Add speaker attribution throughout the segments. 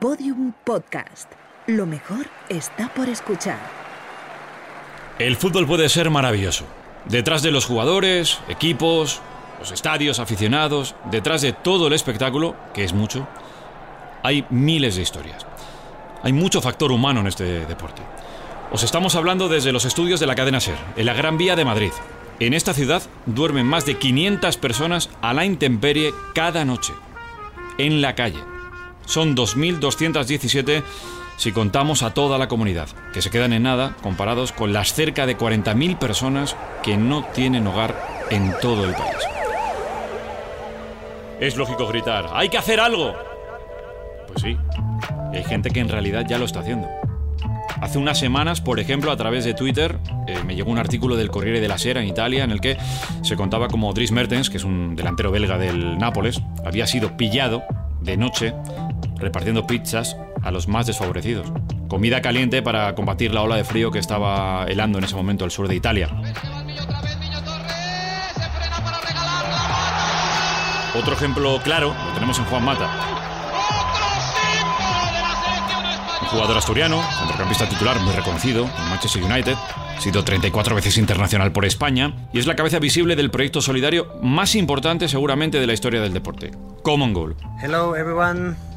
Speaker 1: Podium Podcast. Lo mejor está por escuchar.
Speaker 2: El fútbol puede ser maravilloso. Detrás de los jugadores, equipos, los estadios, aficionados, detrás de todo el espectáculo, que es mucho, hay miles de historias. Hay mucho factor humano en este deporte. Os estamos hablando desde los estudios de la cadena SER, en la Gran Vía de Madrid. En esta ciudad duermen más de 500 personas a la intemperie cada noche, en la calle. Son 2.217 si contamos a toda la comunidad, que se quedan en nada comparados con las cerca de 40.000 personas que no tienen hogar en todo el país. Es lógico gritar, ¡hay que hacer algo! Pues sí, hay gente que en realidad ya lo está haciendo. Hace unas semanas, por ejemplo, a través de Twitter, eh, me llegó un artículo del Corriere della Sera en Italia en el que se contaba como Dries Mertens, que es un delantero belga del Nápoles, había sido pillado de noche repartiendo pizzas a los más desfavorecidos. Comida caliente para combatir la ola de frío que estaba helando en ese momento el sur de Italia. Otro ejemplo claro lo tenemos en Juan Mata. Un jugador asturiano, centrocampista titular muy reconocido en Manchester United, ha sido 34 veces internacional por España y es la cabeza visible del proyecto solidario más importante seguramente de la historia del deporte, Common Goal.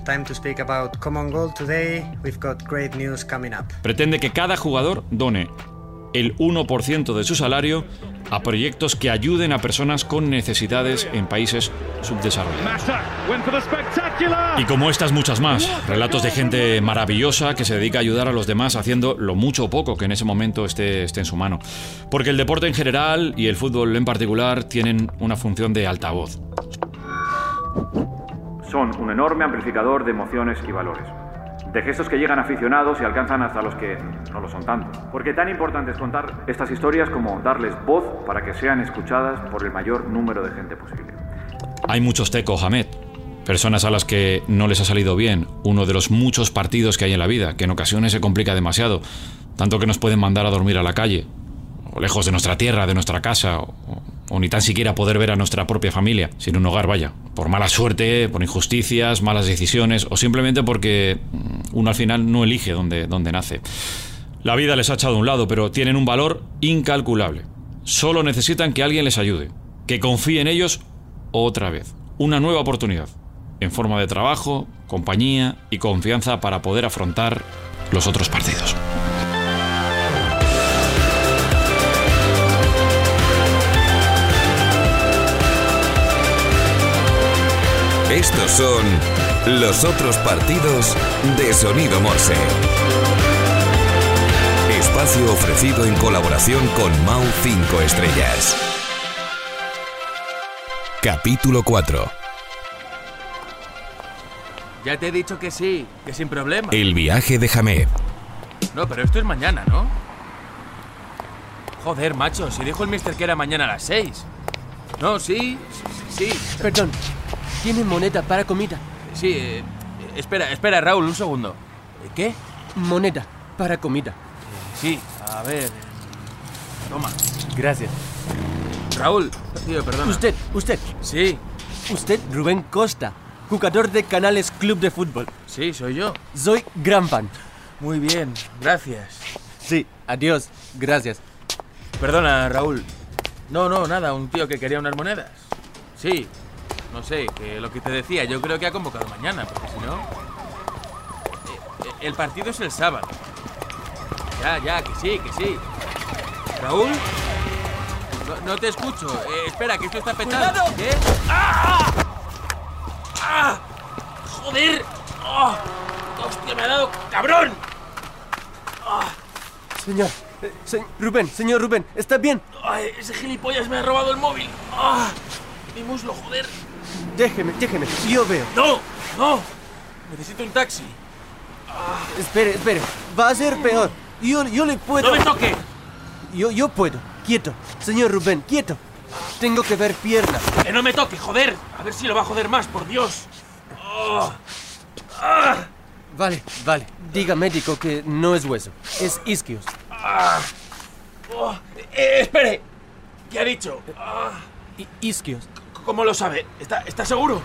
Speaker 3: Time to speak about Common Goal today. We've got great news coming up.
Speaker 2: Pretende que cada jugador done el 1% de su salario a proyectos que ayuden a personas con necesidades en países subdesarrollados. Y como estas muchas más, relatos de gente maravillosa que se dedica a ayudar a los demás haciendo lo mucho o poco que en ese momento esté, esté en su mano. Porque el deporte en general y el fútbol en particular tienen una función de altavoz. Son un enorme amplificador de emociones y valores de gestos que llegan aficionados y alcanzan hasta los que no lo son tanto. Porque tan importante es contar estas historias como darles voz para que sean escuchadas por el mayor número de gente posible. Hay muchos tecos, Hamed. Personas a las que no les ha salido bien uno de los muchos partidos que hay en la vida, que en ocasiones se complica demasiado, tanto que nos pueden mandar a dormir a la calle, o lejos de nuestra tierra, de nuestra casa, o, o ni tan siquiera poder ver a nuestra propia familia, sin un hogar, vaya, por mala suerte, por injusticias, malas decisiones, o simplemente porque mm, uno al final no elige dónde, dónde nace. La vida les ha echado a un lado, pero tienen un valor incalculable. Solo necesitan que alguien les ayude, que confíe en ellos otra vez. Una nueva oportunidad, en forma de trabajo, compañía y confianza para poder afrontar los otros partidos.
Speaker 4: Estos son los otros partidos de Sonido Morse. Espacio ofrecido en colaboración con Mau 5 Estrellas. Capítulo 4.
Speaker 5: Ya te he dicho que sí, que sin problema.
Speaker 4: El viaje de Hamed.
Speaker 5: No, pero esto es mañana, ¿no? Joder, macho, si dijo el mister que era mañana a las 6. No, sí, sí, sí.
Speaker 6: Perdón, ¿tiene moneda para comida?
Speaker 5: Sí, eh, espera, espera, Raúl, un segundo. ¿Qué?
Speaker 6: Moneda para comida.
Speaker 5: Sí, a ver. Toma.
Speaker 6: Gracias.
Speaker 5: Raúl, tío, perdona.
Speaker 6: Usted, usted,
Speaker 5: Sí,
Speaker 6: usted Rubén Costa, jugador de Canales Club de Fútbol.
Speaker 5: sí, soy yo.
Speaker 6: Soy gran fan.
Speaker 5: Muy bien, gracias.
Speaker 6: Sí, adiós, gracias.
Speaker 5: Perdona, Raúl. No, no, nada, un tío que quería unas monedas. Sí, no sé, que lo que te decía, yo creo que ha convocado mañana, porque si no. Eh, eh, El partido es el sábado. Ya, ya, que sí, que sí. Raúl. No, no te escucho. Eh, espera, que esto está petado. ¿Qué? ¡Ah! ¡Ah! ¡Joder! ¡Oh! ¡Hostia, me ha dado cabrón!
Speaker 6: Señor, eh, se- Rubén, señor Rubén, ¿está bien?
Speaker 5: Ay, ese gilipollas me ha robado el móvil. ¡Ah! Mi muslo, joder.
Speaker 6: Déjeme, déjeme, yo veo.
Speaker 5: ¡No! ¡No! Necesito un taxi.
Speaker 6: Espere, espere, va a ser peor. Yo, yo le puedo...
Speaker 5: ¡No me toque!
Speaker 6: Yo, yo puedo. Quieto. Señor Rubén, quieto. Tengo que ver pierna.
Speaker 5: ¡Que no me toque, joder! A ver si lo va a joder más, por Dios. Oh,
Speaker 6: Vale, vale. Diga médico que no es hueso. Es isquios.
Speaker 5: oh. Eh, espere. ¿Qué ha dicho? Ah,
Speaker 6: isquios.
Speaker 5: ¿Cómo lo sabe? ¿Está, está seguro?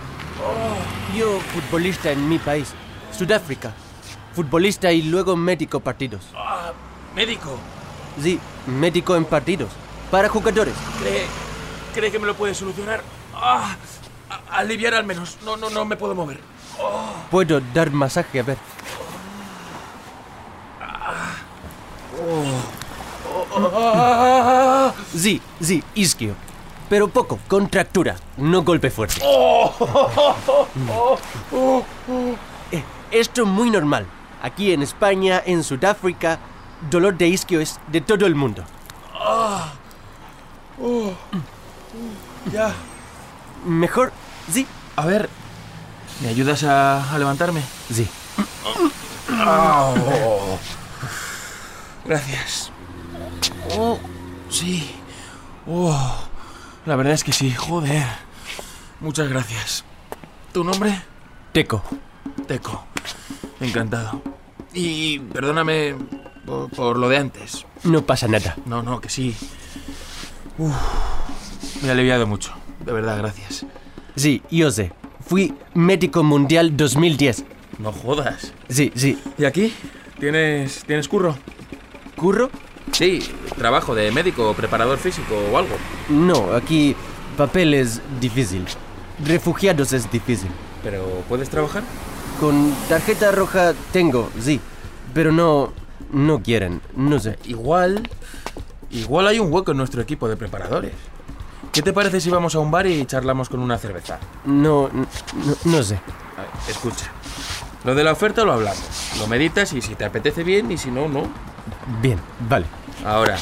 Speaker 6: Yo, futbolista en mi país, Sudáfrica. Futbolista y luego médico partidos.
Speaker 5: Ah, médico.
Speaker 6: Sí, médico en partidos. Para jugadores.
Speaker 5: ¿Cree, cree que me lo puede solucionar? Ah, a- aliviar al menos. No, no, no me puedo mover.
Speaker 6: Puedo dar masaje, a ver.
Speaker 5: Ah,
Speaker 6: Sí, sí, isquio. Pero poco, contractura, no golpe fuerte. Eh, Esto es muy normal. Aquí en España, en Sudáfrica, dolor de isquio es de todo el mundo.
Speaker 5: ya.
Speaker 6: Mejor, sí,
Speaker 5: A ver, ¿me ayudas a, a levantarme?
Speaker 6: sí.
Speaker 5: Gracias. Oh, sí. Oh, la verdad es que sí, joder. Muchas gracias. ¿Tu nombre?
Speaker 6: Teco.
Speaker 5: Teco. Encantado. Y perdóname por, por lo de antes.
Speaker 6: No pasa nada.
Speaker 5: No, no, que sí. Uf, me ha aliviado mucho. De verdad, gracias.
Speaker 6: Sí, yo sé. Fui médico mundial 2010.
Speaker 5: No jodas.
Speaker 6: Sí, sí.
Speaker 5: ¿Y aquí? ¿Tienes, ¿tienes curro?
Speaker 6: ¿Curro?
Speaker 5: Sí, trabajo de médico, preparador físico o algo.
Speaker 6: No, aquí papel es difícil. Refugiados es difícil.
Speaker 5: ¿Pero puedes trabajar?
Speaker 6: Con tarjeta roja tengo, sí. Pero no... No quieren, no sé.
Speaker 5: Igual. Igual hay un hueco en nuestro equipo de preparadores. ¿Qué te parece si vamos a un bar y charlamos con una cerveza?
Speaker 6: No, no, no sé.
Speaker 5: A ver, escucha. Lo de la oferta lo hablamos. Lo meditas y si te apetece bien y si no, no.
Speaker 6: Bien, vale.
Speaker 5: Ahora,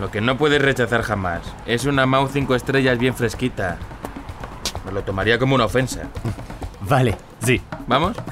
Speaker 5: lo que no puedes rechazar jamás es una Mau 5 estrellas bien fresquita. Me lo tomaría como una ofensa.
Speaker 6: Vale, sí.
Speaker 5: ¿Vamos?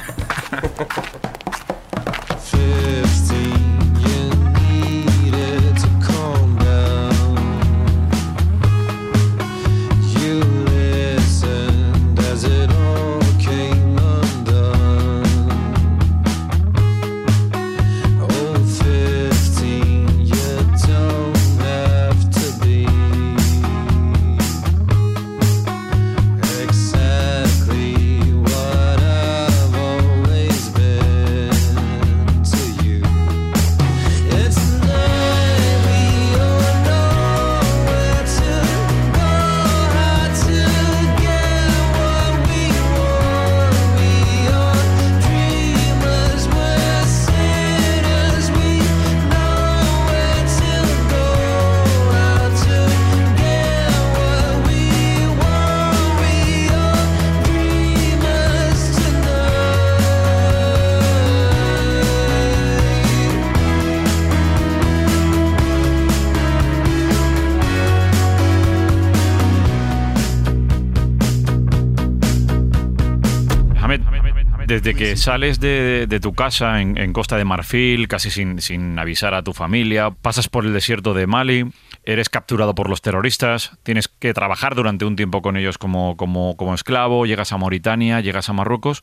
Speaker 2: desde que sales de, de tu casa en, en Costa de Marfil, casi sin, sin avisar a tu familia, pasas por el desierto de Mali, eres capturado por los terroristas, tienes que trabajar durante un tiempo con ellos como, como, como esclavo, llegas a Mauritania, llegas a Marruecos,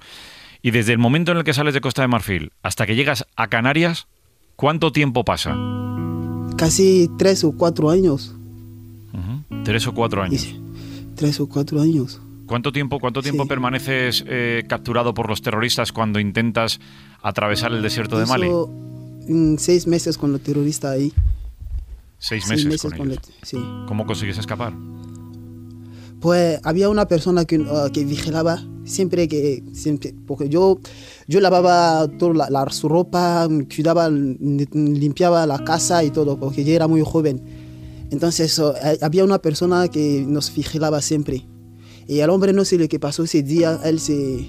Speaker 2: y desde el momento en el que sales de Costa de Marfil hasta que llegas a Canarias, ¿cuánto tiempo pasa?
Speaker 7: Casi tres o cuatro años.
Speaker 2: Tres o cuatro años.
Speaker 7: Tres o cuatro años.
Speaker 2: ¿Cuánto tiempo, cuánto tiempo
Speaker 7: Sí.
Speaker 2: permaneces eh, capturado por los terroristas cuando intentas atravesar el desierto de Mali?
Speaker 7: Hizo, mm, seis meses con los terroristas ahí.
Speaker 2: Seis
Speaker 7: Seis
Speaker 2: meses, con
Speaker 7: con
Speaker 2: ellos.
Speaker 7: los- sí.
Speaker 2: ¿Cómo consigues escapar?
Speaker 7: Pues había una persona que, ah, que vigilaba siempre que siempre porque yo yo lavaba toda la, la- su ropa cuidaba li- limpiaba la casa y todo porque yo era muy joven entonces ah, había una persona que nos vigilaba siempre y al hombre no sé lo que pasó ese día él se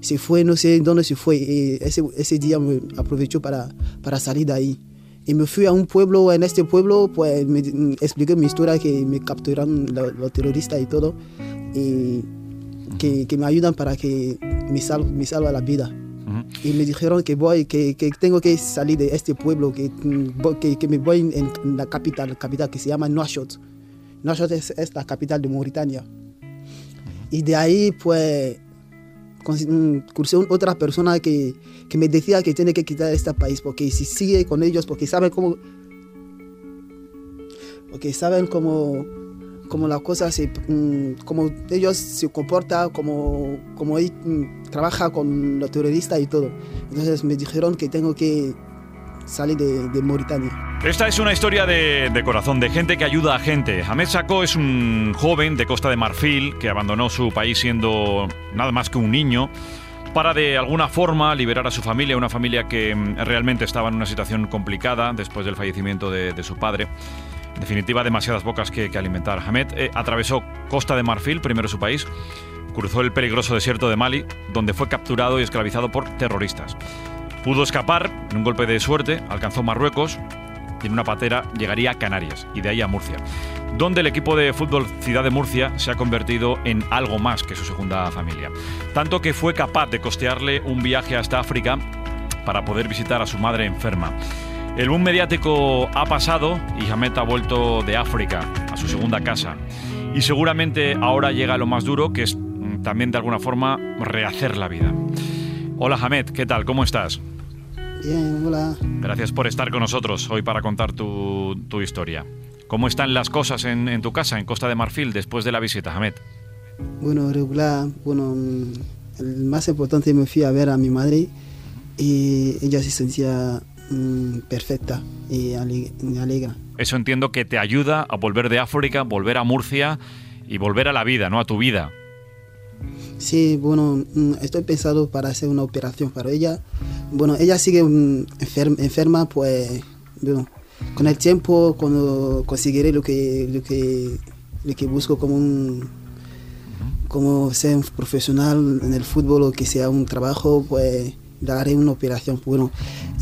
Speaker 7: se fue no sé dónde se fue y ese, ese día me aprovechó para para salir de ahí y me fui a un pueblo, en este pueblo pues me expliqué mi historia que me capturaron lo- los terroristas y todo y que, que me ayudan para que me, sal, me salva la vida. Y me dijeron que voy, que, que tengo que salir de este pueblo, que, que, que me voy en, en la capital, capital que se llama Nouakchott. Nouakchott es, es la capital de Mauritania. Y de ahí pues mm, cursé un- otra persona que, que me decía que tiene que quitar este país porque si sigue con ellos, porque saben cómo, porque saben cómo, como las cosas, se, mm, como ellos se comportan, como él mm, trabaja con los terroristas y todo. Entonces me dijeron que tengo que salir de, de Mauritania.
Speaker 2: Esta es una historia de, de corazón, de gente que ayuda a gente. Ahmed Sako es un joven de Costa de Marfil que abandonó su país siendo nada más que un niño para de alguna forma liberar a su familia, una familia que mm, realmente estaba en una situación complicada después del fallecimiento de, de su padre. En definitiva, demasiadas bocas que, que alimentar. Ahmed eh, atravesó Costa de Marfil, primero su país, cruzó el peligroso desierto de Mali, donde fue capturado y esclavizado por terroristas. Pudo escapar en un golpe de suerte, alcanzó Marruecos y en una patera llegaría a Canarias y de ahí a Murcia, donde el equipo de fútbol Ciudad de Murcia se ha convertido en algo más que su segunda familia. Tanto que fue capaz de costearle un viaje hasta África para poder visitar a su madre enferma. El boom mediático ha pasado y Hamed ha vuelto de África a su segunda casa. Y seguramente ahora llega lo más duro, que es mm, también de alguna forma rehacer la vida. Hola Hamed, ¿qué tal? ¿Cómo estás?
Speaker 7: Bien, hola.
Speaker 2: Gracias por estar con nosotros hoy para contar tu, tu historia. ¿Cómo están las cosas en, en tu casa, en Costa de Marfil, después de la visita, Hamed?
Speaker 7: Bueno, regular, bueno, mm, el más importante me fui a ver a mi madre y ella se sentía mm, perfecta y ale- alegra.
Speaker 2: Eso entiendo que te ayuda a volver de África, volver a Murcia y volver a la vida, ¿no? A tu vida.
Speaker 7: Sí, bueno, mm, estoy pensando para hacer una operación para ella. Bueno, ella sigue mm, enfer- enferma, pues, bueno, con el tiempo, cuando conseguiré lo que, lo que, lo que busco como un, como ser un profesional en el fútbol o que sea un trabajo, pues, le haré una operación. Bueno,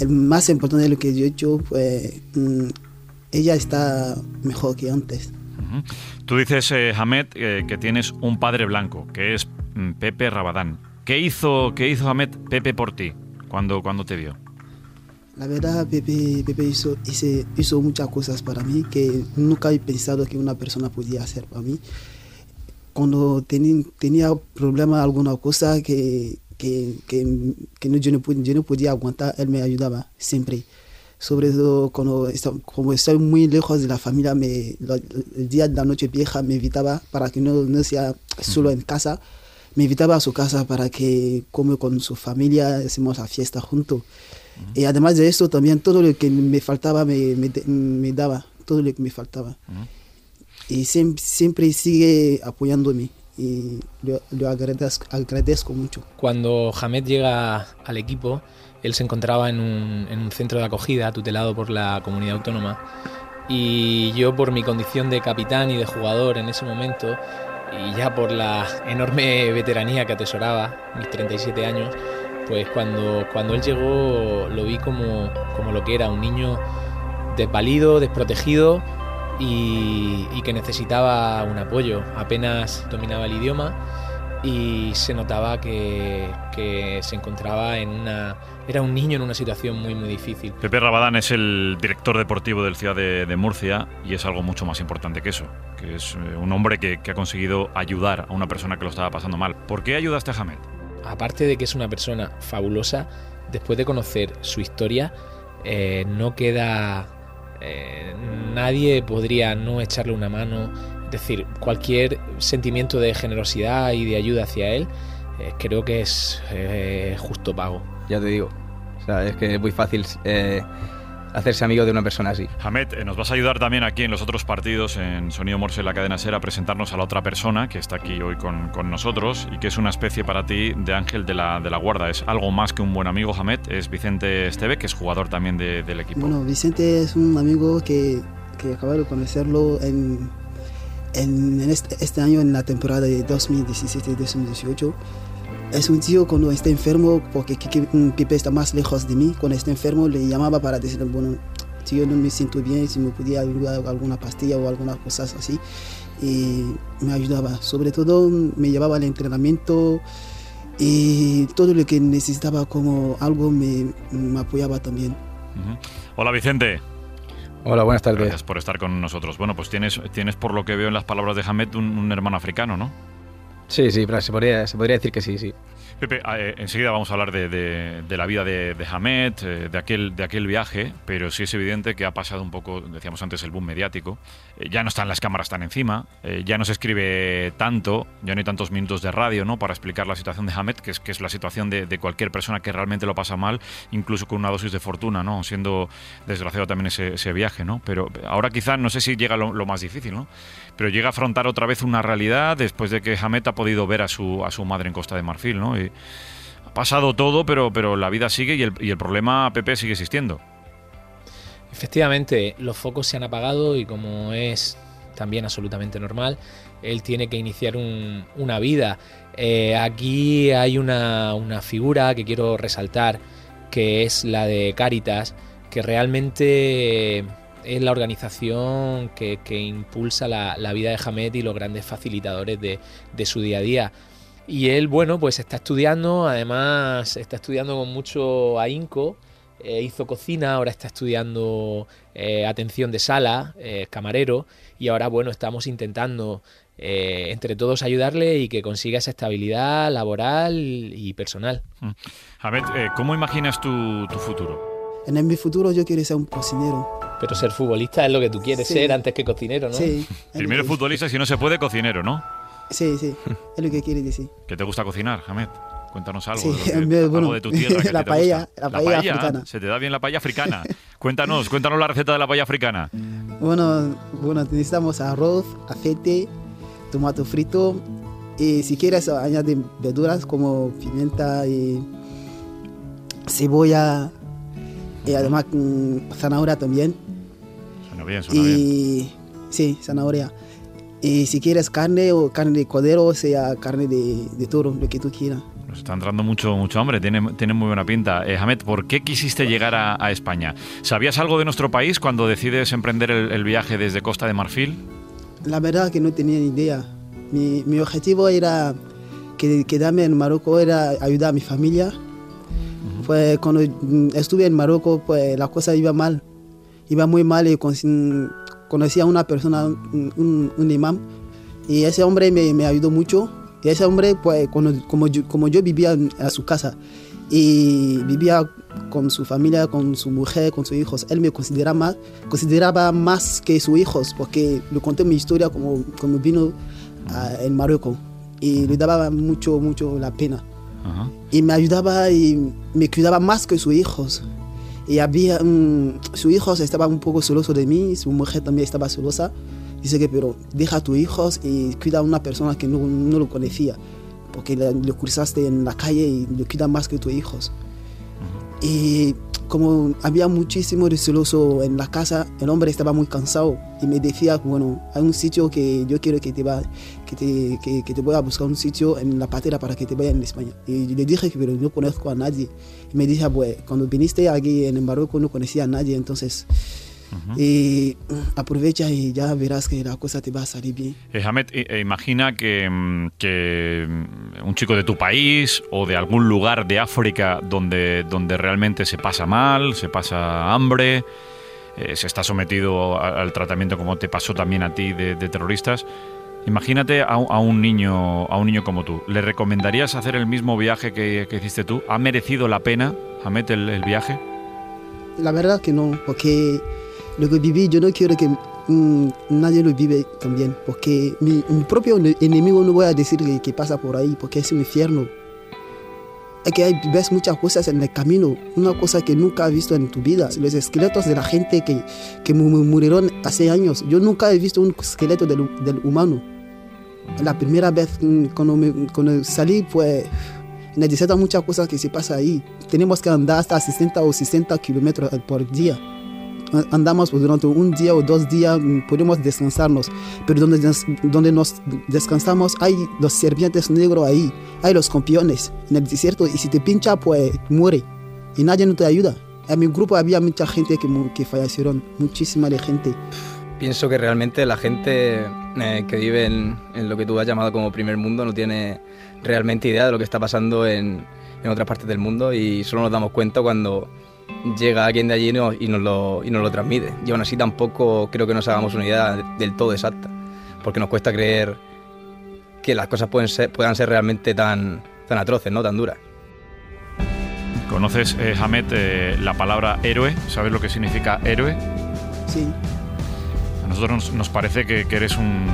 Speaker 7: el más importante de lo que yo he hecho, pues, mm, ella está mejor que antes.
Speaker 2: Tú dices, eh, Hamed, eh, que tienes un padre blanco, que es Pepe Rabadán. ¿Qué hizo, qué hizo Hamed Pepe por ti cuando, cuando te vio?
Speaker 7: La verdad, Pepe, Pepe hizo, hizo muchas cosas para mí que nunca he pensado que una persona podía hacer para mí. Cuando teni- tenía problema alguna cosa que, que, que, yo, no, yo no podía aguantar, él me ayudaba siempre. Sobre todo cuando como estoy muy lejos de la familia, me, el día de la noche vieja me invitaba para que no, no sea solo en casa. Me invitaba a su casa para que come con su familia, hacemos la fiesta juntos. Y además de eso, también todo lo que me faltaba me, me, me daba, todo lo que me faltaba. Y siem- siempre sigue apoyándome y lo, lo agradezco, agradezco mucho.
Speaker 8: Cuando Hamed llega al equipo, él se encontraba en un, en un centro de acogida tutelado por la comunidad autónoma y yo por mi condición de capitán y de jugador en ese momento y ya por la enorme veteranía que atesoraba, mis 37 años, pues cuando, cuando él llegó lo vi como, como lo que era, un niño desvalido, desprotegido y, y que necesitaba un apoyo. Apenas dominaba el idioma y se notaba que, que se encontraba en una... Era un niño en una situación muy, muy difícil.
Speaker 2: Pepe Rabadán es el director deportivo del Ciudad de, de Murcia y es algo mucho más importante que eso, que es eh, un hombre que, que ha conseguido ayudar a una persona que lo estaba pasando mal. ¿Por qué ayudaste a Hamed?
Speaker 8: aparte de que es una persona fabulosa, después de conocer su historia, eh, no queda... eh, nadie podría no echarle una mano. Es decir, cualquier sentimiento de generosidad y de ayuda hacia él, eh, creo que es eh, justo pago.
Speaker 9: Ya te digo. O sea, es que es muy fácil eh, hacerse amigo de una persona así.
Speaker 2: Hamed, eh, nos vas a ayudar también aquí en los otros partidos, en Sonido Morse, en la cadena Ser, a presentarnos a la otra persona que está aquí hoy con, con nosotros y que es una especie para ti de ángel de la, de la guarda. Es algo más que un buen amigo, Hamed. Es Vicente Esteve, que es jugador también de- del equipo.
Speaker 7: Bueno, Vicente es un amigo que, que acabo de conocerlo en, en, en este, este año, en la temporada de 2017-2018. Es un tío cuando está enfermo, porque mm, Pipe está más lejos de mí, cuando está enfermo le llamaba para decirle, bueno, tío, no me siento bien, si me podía ayudar alguna pastilla o algunas cosas así. Y me ayudaba, sobre todo me llevaba al entrenamiento y todo lo que necesitaba como algo me, me apoyaba también.
Speaker 2: Ujú. Hola, Vicente.
Speaker 9: Hola, buenas tardes.
Speaker 2: Gracias por estar con nosotros. Bueno, pues tienes, tienes por lo que veo en las palabras de Hamed un, un hermano africano, ¿no?
Speaker 9: Sí, sí, pero se podría, se podría decir que sí, sí.
Speaker 2: Pepe, eh, enseguida vamos a hablar de, la vida de, de Hamed, eh, de, aquel, de aquel viaje, pero sí es evidente que ha pasado un poco, decíamos antes, el boom mediático. Eh, ya no están las cámaras tan encima, ya no se escribe tanto, ya no hay tantos minutos de radio ¿no? para explicar la situación de Hamed, que es, que es la situación de, cualquier persona que realmente lo pasa mal, incluso con una dosis de fortuna, ¿no? siendo desgraciado también ese, viaje. ¿no? Pero ahora quizá, no sé si llega lo, lo más difícil, ¿no? pero llega a afrontar otra vez una realidad después de que Hamed ha podido ver a su, a su madre en Costa de Marfil. ¿no? Ha pasado todo, pero, pero la vida sigue y el, el problema, Pepe, sigue existiendo.
Speaker 8: Efectivamente, los focos se han apagado y como es también absolutamente normal, él tiene que iniciar un- una vida. Eh, aquí hay una, una figura que quiero resaltar, que es la de Caritas, que realmente es la organización que, que impulsa la, la vida de Hamed y los grandes facilitadores de, de su día a día. Y él, bueno, pues está estudiando, además está estudiando con mucho ahínco, eh, hizo cocina, ahora está estudiando eh, atención de sala, eh, camarero, y ahora, bueno, estamos intentando eh, entre todos ayudarle y que consiga esa estabilidad laboral y personal.
Speaker 2: Hamed, eh, ¿cómo imaginas tu, tu futuro?
Speaker 7: En mi futuro yo quiero ser un cocinero.
Speaker 8: Pero ser futbolista es lo que tú quieres
Speaker 7: Sí.
Speaker 8: ser antes que cocinero, ¿no?
Speaker 7: Sí,
Speaker 2: Primero futbolista, y si no se puede, cocinero, ¿no?
Speaker 7: Sí, sí, es lo que quiere decir.
Speaker 2: ¿Qué te gusta cocinar, Hamed? Cuéntanos algo,
Speaker 7: Sí,
Speaker 2: de, que- algo
Speaker 7: bueno,
Speaker 2: de tu tierra. que
Speaker 7: la
Speaker 2: te
Speaker 7: paella,
Speaker 2: gusta.
Speaker 7: la paella africana.
Speaker 2: Se te da bien la paella africana. cuéntanos, cuéntanos la receta de la paella africana.
Speaker 7: Bueno, bueno, necesitamos arroz, aceite, tomate frito y si quieres añade verduras como pimienta y cebolla y además mm, zanahoria también.
Speaker 2: Suena bien, suena bien.
Speaker 7: Y sí, zanahoria. Y si quieres carne o carne de cordero, o sea carne de, de toro, lo que tú quieras.
Speaker 2: Nos está entrando mucho, mucho hambre, tiene, tiene muy buena pinta. Eh, Hamed, ¿por qué quisiste llegar a, a España? ¿Sabías algo de nuestro país cuando decides emprender el, el viaje desde Costa de Marfil?
Speaker 7: La verdad que no tenía ni idea. Mi, mi objetivo era que, quedarme en Marruecos, era ayudar a mi familia. Pues cuando mm, estuve en Marruecos, pues la cosa iba mal. Iba muy mal y con- conocí a una persona, un, un- un imán, y ese hombre me, me ayudó mucho. Y ese hombre, pues cuando- como, yo, como yo vivía en- a su casa y vivía con su familia, con su mujer, con sus hijos, él me consideraba más, consideraba más que sus hijos, porque le conté mi historia como, como vino a- en Marruecos y le daba mucho, mucho la pena
Speaker 2: Ajá.
Speaker 7: y me ayudaba y me cuidaba más que sus hijos. Y había, mm, sus hijos estaban un poco celosos de mí, su mujer también estaba celosa. Dice que, pero deja a tus hijos y cuida a una persona que no, no lo conocía, porque le cruzaste en la calle y le cuida más que tus hijos. Y como había muchísimo de celoso en la casa, el hombre estaba muy cansado y me decía, bueno, hay un sitio que yo quiero que te va, que te, que, que te voy a buscar un sitio en la patera para que te vaya en España. Y le dije que pero no conozco a nadie. Y me dijo, pues cuando viniste aquí en Marruecos no conocía a nadie, entonces y, mm, aprovecha y ya verás que la cosa te va a salir bien.
Speaker 2: Eh, Hamed, eh, eh, imagina que, mm, que mm, un chico de tu país o de algún lugar de África donde, donde realmente se pasa mal, se pasa hambre, eh, se está sometido a- al tratamiento como te pasó también a ti de, de terroristas. Imagínate a, a un niño, a un niño como tú. ¿Le recomendarías hacer el mismo viaje que, que hiciste tú? ¿Ha merecido la pena, Hamed, el, el viaje?
Speaker 7: La verdad que no, porque lo que viví yo no quiero que mm, nadie lo vive también, porque mi, propio ene- enemigo no voy a decir que, pasa por ahí, porque es un infierno. Es que hay, ves muchas cosas en el camino, una cosa que nunca has visto en tu vida, los esqueletos de la gente que, que mu- mu- murieron hace años. Yo nunca he visto un esqueleto del, humano. La primera vez mm, cuando, me- cuando salí, pues hay muchas cosas que se pasan ahí. Tenemos que andar hasta 60 o 60 kilómetros por día. Andamos pues, durante un día o dos días, mm, podemos descansarnos, pero donde, des- donde nos descansamos hay los serpientes negros ahí, hay los campeones en el desierto y si te pincha pues muere y nadie no te ayuda. En mi grupo había mucha gente que, que fallecieron, muchísima de gente.
Speaker 9: Pienso que realmente la gente eh, que vive en, en lo que tú has llamado como primer mundo no tiene realmente idea de lo que está pasando en, en otras partes del mundo y solo nos damos cuenta cuando llega alguien de allí y nos, y nos lo, y nos lo transmite. Y aún así tampoco creo que nos hagamos una idea del todo exacta, porque nos cuesta creer que las cosas pueden ser, puedan ser realmente tan, tan atroces, ¿no? Tan duras.
Speaker 2: ¿Conoces, eh, Hamed, eh, la palabra héroe? ¿Sabes lo que significa héroe?
Speaker 7: Sí.
Speaker 2: A nosotros nos, nos parece que, que eres un,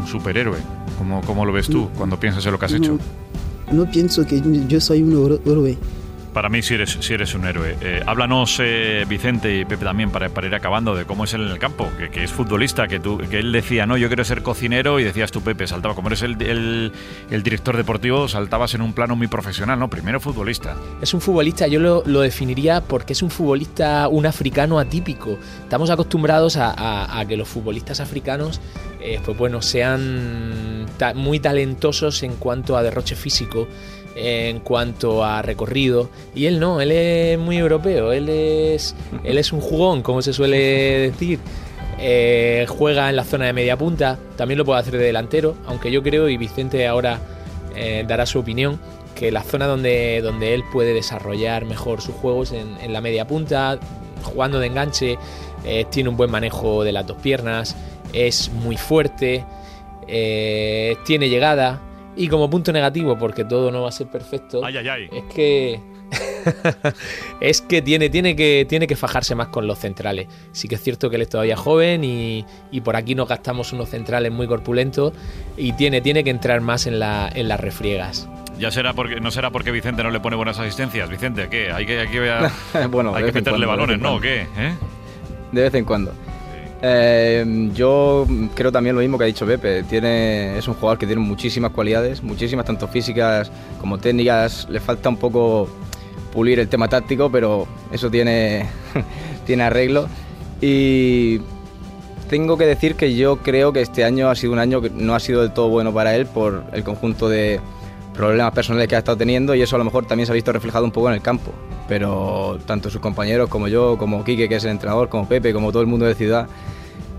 Speaker 2: un superhéroe. ¿Cómo, ¿Cómo lo ves tú cuando piensas en lo que has hecho?
Speaker 7: No, no pienso que yo soy un héro- héroe.
Speaker 2: Para mí sí eres, sí eres un héroe. Eh, háblanos, eh, Vicente y Pepe también, para, para ir acabando, de cómo es él en el campo, que, es futbolista, que, tú, que él decía, no, yo quiero ser cocinero, y decías tú, Pepe, saltaba, como eres el, el- director deportivo, saltabas en un plano muy profesional, ¿no? Primero futbolista.
Speaker 8: Es un futbolista, yo lo, lo definiría porque es un futbolista, un africano atípico. Estamos acostumbrados a, a- que los futbolistas africanos, eh, pues bueno, sean muy talentosos en cuanto a derroche físico, en cuanto a recorrido. Y él no, él es muy europeo, él es, él es un jugón, como se suele decir. Eh, juega en la zona de media punta, también lo puede hacer de delantero, aunque yo creo, y Vicente ahora eh, dará su opinión, que la zona donde, donde él puede desarrollar mejor sus juegos en, en la media punta, jugando de enganche, eh, tiene un buen manejo de las dos piernas, es muy fuerte, tiene llegada y como punto negativo, porque todo no va a ser perfecto,
Speaker 2: Ay, ay, ay.
Speaker 8: es que es que tiene, tiene que tiene que fajarse más con los centrales. Sí que es cierto que él es todavía joven y, y por aquí nos gastamos unos centrales muy corpulentos y tiene, tiene que entrar más en, la, en las refriegas.
Speaker 2: Ya será porque no será porque Vicente no le pone buenas asistencias. Vicente, ¿qué? Hay que, hay que,
Speaker 9: bueno,
Speaker 2: hay que meterle
Speaker 9: cuando,
Speaker 2: balones, ¿no? ¿O
Speaker 9: cuando.
Speaker 2: qué? ¿Eh?
Speaker 9: De vez en cuando. Eh, yo creo también lo mismo que ha dicho Pepe. Tiene, es un jugador que tiene muchísimas cualidades, muchísimas, tanto físicas como técnicas. Le falta un poco pulir el tema táctico, pero eso tiene, tiene arreglo. Y tengo que decir que yo creo que este año ha sido un año que no ha sido del todo bueno para él por el conjunto de problemas personales que ha estado teniendo y eso a lo mejor también se ha visto reflejado un poco en el campo. Pero tanto sus compañeros como yo, como Quique, que es el entrenador, como Pepe, como todo el mundo de ciudad,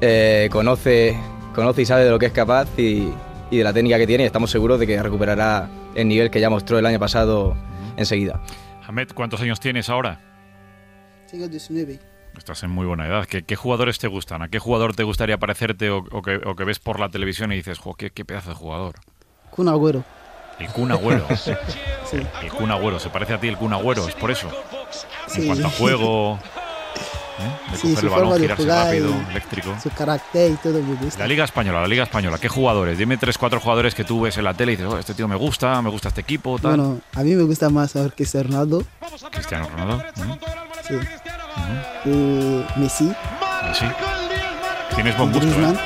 Speaker 9: eh, conoce, conoce y sabe de lo que es capaz y, y de la técnica que tiene y estamos seguros de que recuperará el nivel que ya mostró el año pasado enseguida.
Speaker 2: Hamed, ¿cuántos años tienes ahora?
Speaker 7: Tengo 19.
Speaker 2: Estás en muy buena edad. ¿Qué, qué jugadores te gustan? ¿A qué jugador te gustaría parecerte o, o que, o que ves por la televisión y dices, jo, qué, qué pedazo de jugador?
Speaker 7: Kun Agüero.
Speaker 2: El Kun Agüero.
Speaker 7: Sí.
Speaker 2: El Kun Agüero. ¿Se parece a ti el Kun Agüero? ¿Es por eso?
Speaker 7: Sí.
Speaker 2: En cuanto a juego, ¿eh? de
Speaker 7: Sí,
Speaker 2: coger
Speaker 7: su
Speaker 2: el balón, girarse rápido,
Speaker 7: y-
Speaker 2: eléctrico.
Speaker 7: Su carácter y todo me gusta.
Speaker 2: La Liga Española, la Liga Española. ¿Qué jugadores? Dime tres, cuatro jugadores que tú ves en la tele y dices, oh, este tío me gusta, me gusta este equipo, tal.
Speaker 7: Bueno, a mí me gusta más ahora que Ronaldo.
Speaker 2: Cristiano Ronaldo. ¿eh?
Speaker 7: Sí. Messi.
Speaker 2: Sí. Tienes buen gusto, ¿eh?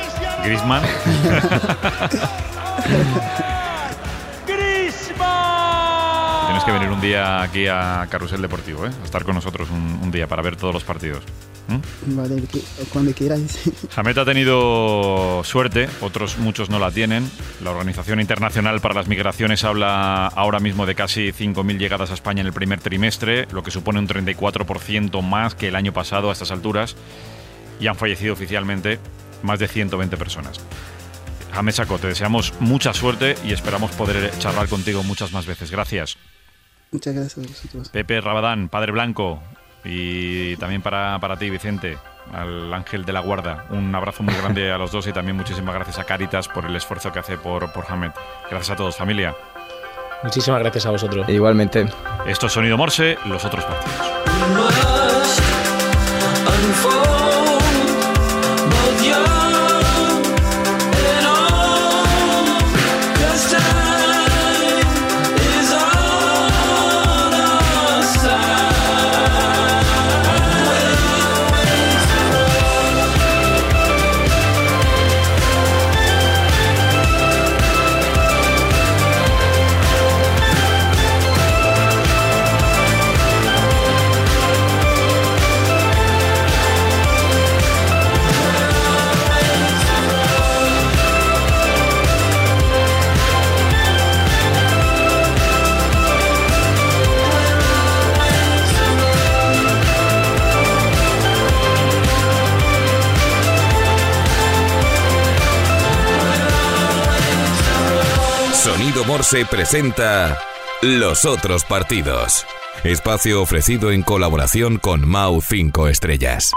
Speaker 2: Griezmann. Tienes que venir un día aquí a Carrusel Deportivo, ¿eh? A estar con nosotros un, un día para ver todos los partidos. ¿Mm?
Speaker 7: Vale, cuando quieras.
Speaker 2: Hamed ha tenido suerte, otros muchos no la tienen. La Organización Internacional para las Migraciones habla ahora mismo de casi 5.000 llegadas a España en el primer trimestre, lo que supone un 34% más que el año pasado a estas alturas, y han fallecido oficialmente más de 120 personas. Hamed Saco, te deseamos mucha suerte y esperamos poder charlar contigo muchas más veces. Gracias.
Speaker 7: Muchas gracias a vosotros.
Speaker 2: Pepe Rabadán, Padre Blanco, y también para, para ti, Vicente, al Ángel de la Guarda. Un abrazo muy grande a los dos y también muchísimas gracias a Caritas por el esfuerzo que hace por, por Hamed. Gracias a todos, familia.
Speaker 8: Muchísimas gracias a vosotros.
Speaker 9: Igualmente.
Speaker 2: Esto es Sonido Morse, los otros partidos.
Speaker 4: Morse presenta Los otros partidos. Espacio ofrecido en colaboración con Mau 5 Estrellas.